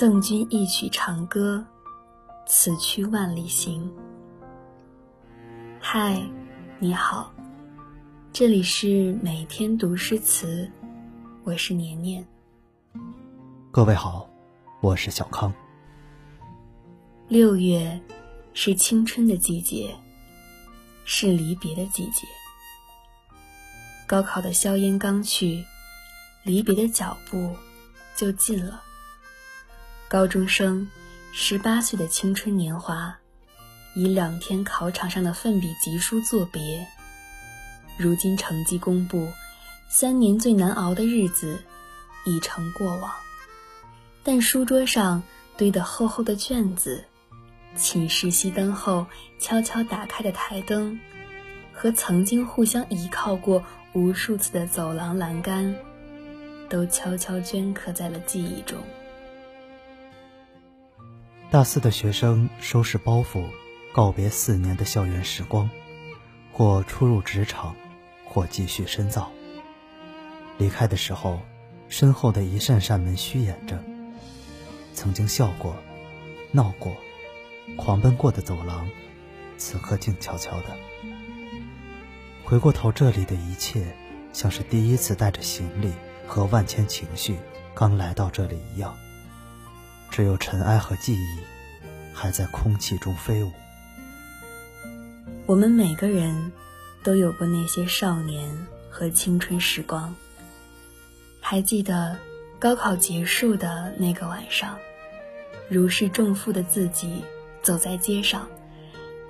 赠君一曲长歌，此去万里行。嗨，你好，这里是每天读诗词，我是年年。各位好，我是小康。六月是青春的季节，是离别的季节。高考的硝烟刚去，离别的脚步就近了。高中生，十八岁的青春年华，以两天考场上的奋笔疾书作别。如今成绩公布，三年最难熬的日子已成过往。但书桌上堆得厚厚的卷子，寝室熄灯后悄悄打开的台灯，和曾经互相依靠过无数次的走廊栏杆，都悄悄镌刻在了记忆中。大四的学生收拾包袱，告别四年的校园时光，或初入职场，或继续深造。离开的时候，身后的一扇扇门虚掩着。曾经笑过、闹过、狂奔过的走廊，此刻静悄悄的。回过头，这里的一切，像是第一次带着行李和万千情绪刚来到这里一样。只有尘埃和记忆，还在空气中飞舞。我们每个人，都有过那些少年和青春时光。还记得。高考结束的那个晚上，如释重负的自己走在街上，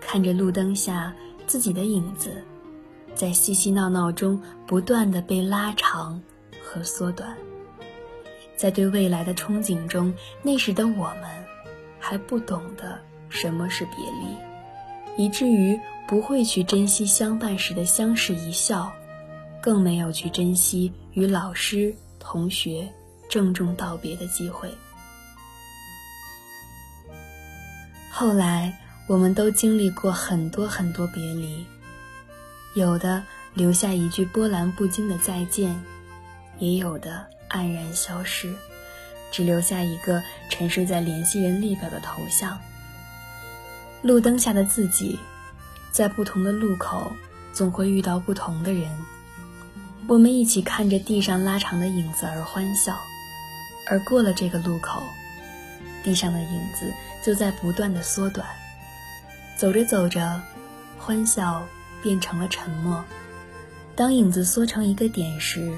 看着路灯下自己的影子，在嬉嬉闹闹中不断的被拉长和缩短。在对未来的憧憬中，那时的我们还不懂得什么是别离，以至于不会去珍惜相伴时的相视一笑，更没有去珍惜与老师、同学。郑重道别的机会。后来，我们都经历过很多很多别离，有的留下一句波澜不惊的再见，也有的黯然消失，只留下一个沉睡在联系人列表的头像。路灯下的自己，在不同的路口，总会遇到不同的人。我们一起看着地上拉长的影子而欢笑。而过了这个路口，地上的影子就在不断的缩短。走着走着，欢笑变成了沉默。当影子缩成一个点时，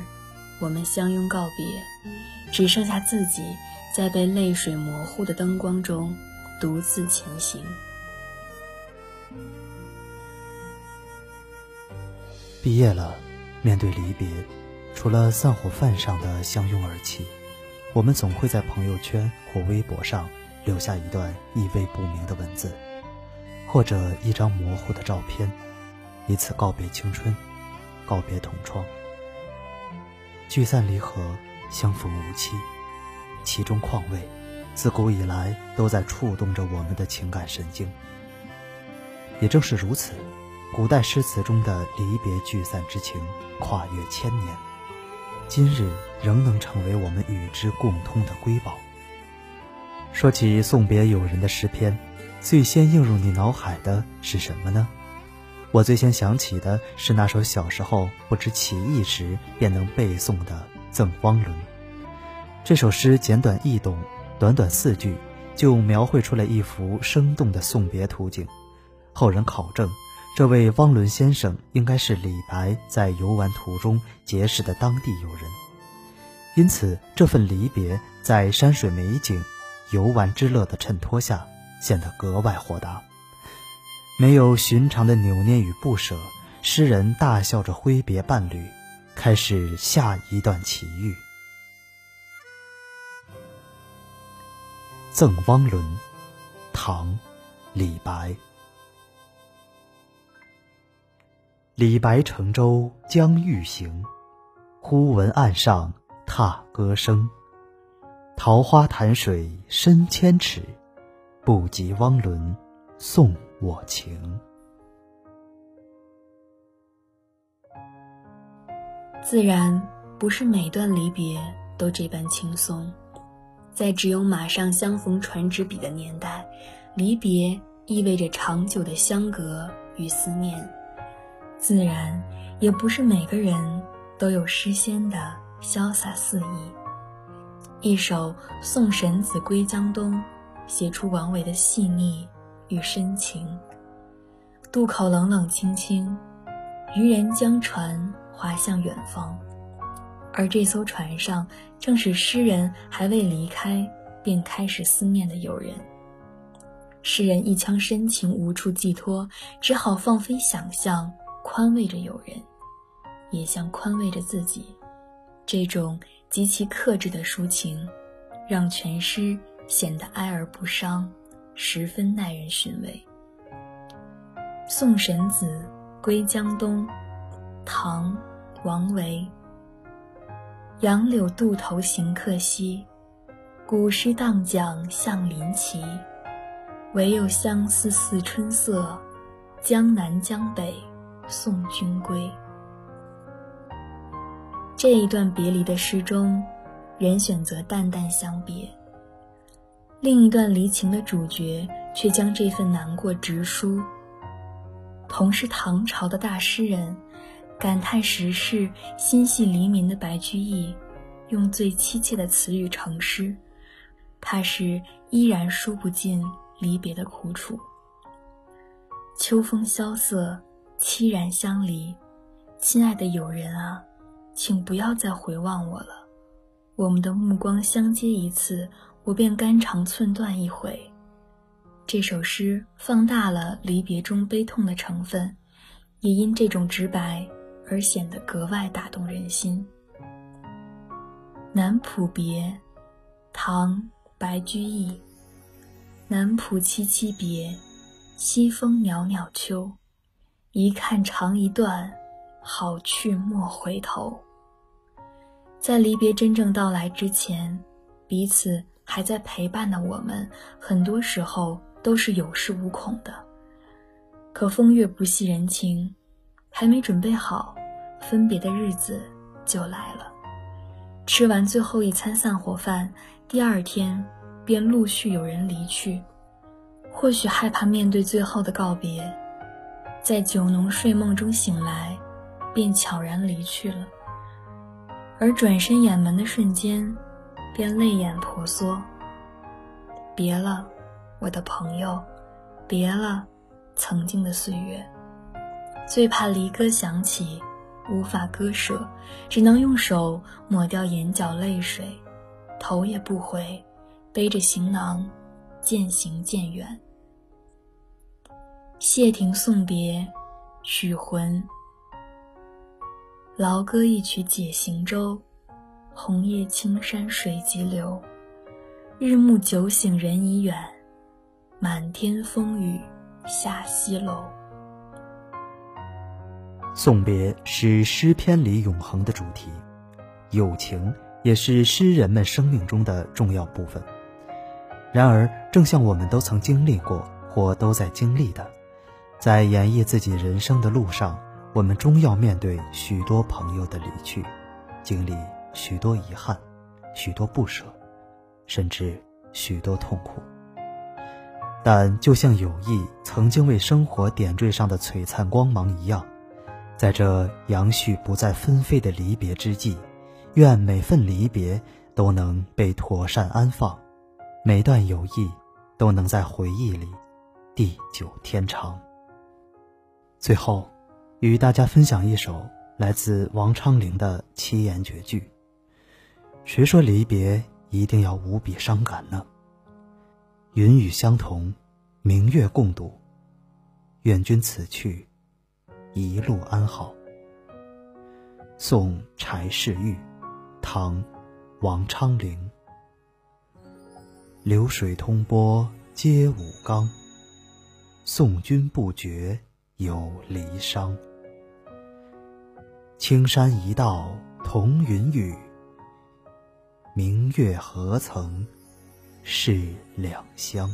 我们相拥告别，只剩下自己在被泪水模糊的灯光中独自前行。毕业了，面对离别，除了散伙饭上的相拥而泣。我们总会在朋友圈或微博上留下一段意味不明的文字，或者一张模糊的照片，以此告别青春，告别同窗。聚散离合，相逢无期，其中况味，自古以来都在触动着我们的情感神经。也正是如此，古代诗词中的离别聚散之情，跨越千年。今日仍能成为我们与之共通的瑰宝。说起送别友人的诗篇，最先映入你脑海的是什么呢？我最先想起的是那首小时候不知其意时便能背诵的《赠汪伦》。这首诗简短易懂，短短四句就描绘出了一幅生动的送别图景。后人考证。这位汪伦先生应该是李白在游玩途中结识的当地友人，因此这份离别在山水美景、游玩之乐的衬托下显得格外豁达。没有寻常的扭捏与不舍，诗人大笑着挥别伴侣，开始下一段奇遇。《赠汪伦》，唐·李白。李白乘舟将欲行，忽闻岸上踏歌声。桃花潭水深千尺，不及汪伦送我情。自然不是每段离别都这般轻松，在只有马上相逢传纸笔的年代，离别意味着长久的相隔与思念。自然，也不是每个人都有诗仙的潇洒肆意。一首《送神子归江东》，写出王维的细腻与深情。渡口冷冷清清，渔人将船划向远方。而这艘船上，正是诗人还未离开便开始思念的友人。诗人一腔深情无处寄托，只好放飞想象。宽慰着友人，也像宽慰着自己。这种极其克制的抒情，让全诗显得哀而不伤，十分耐人寻味。《送神子·归江东》，唐·王维。杨柳渡头行客稀，古诗荡桨向林齐。唯有相思似春色，江南江北。送君归。这一段别离的诗中，人选择淡淡相别；另一段离情的主角却将这份难过直抒。同是唐朝的大诗人，感叹时事、心系黎民的白居易，用最凄切的词语成诗，怕是依然抒不尽离别的苦楚。秋风萧瑟。凄然相离，亲爱的友人啊，请不要再回望我了。我们的目光相接一次，我便肝肠寸断一回。这首诗放大了离别中悲痛的成分，也因这种直白而显得格外打动人心。《南浦别》，唐·白居易。南浦凄凄别，西风袅袅秋。一看长一段，好去莫回头。在离别真正到来之前，彼此还在陪伴的我们，很多时候都是有恃无恐的。可风月不系人情，还没准备好，分别的日子就来了。吃完最后一餐散伙饭，第二天便陆续有人离去，或许害怕面对最后的告别。在酒浓睡梦中醒来，便悄然离去了。而转身掩门的瞬间，便泪眼婆娑。别了，我的朋友，别了，曾经的岁月。最怕离歌响起，无法割舍，只能用手抹掉眼角泪水，头也不回，背着行囊，渐行渐远。谢霆送别，许浑。劳歌一曲解行舟，红叶青山水急流。日暮酒醒人已远，满天风雨下西楼。送别是诗篇里永恒的主题，友情也是诗人们生命中的重要部分。然而，正像我们都曾经历过或都在经历的。在演绎自己人生的路上，我们终要面对许多朋友的离去，经历许多遗憾，许多不舍，甚至许多痛苦。但就像友谊曾经为生活点缀上的璀璨光芒一样，在这杨絮不再纷飞的离别之际，愿每份离别都能被妥善安放，每段友谊都能在回忆里地久天长。最后，与大家分享一首来自王昌龄的七言绝句。谁说离别一定要无比伤感呢？云雨相同，明月共睹。愿君此去，一路安好。送柴氏玉，唐，王昌龄。流水通波接五冈，送君不觉。有离殇，青山一道同云雨，明月何曾是两乡。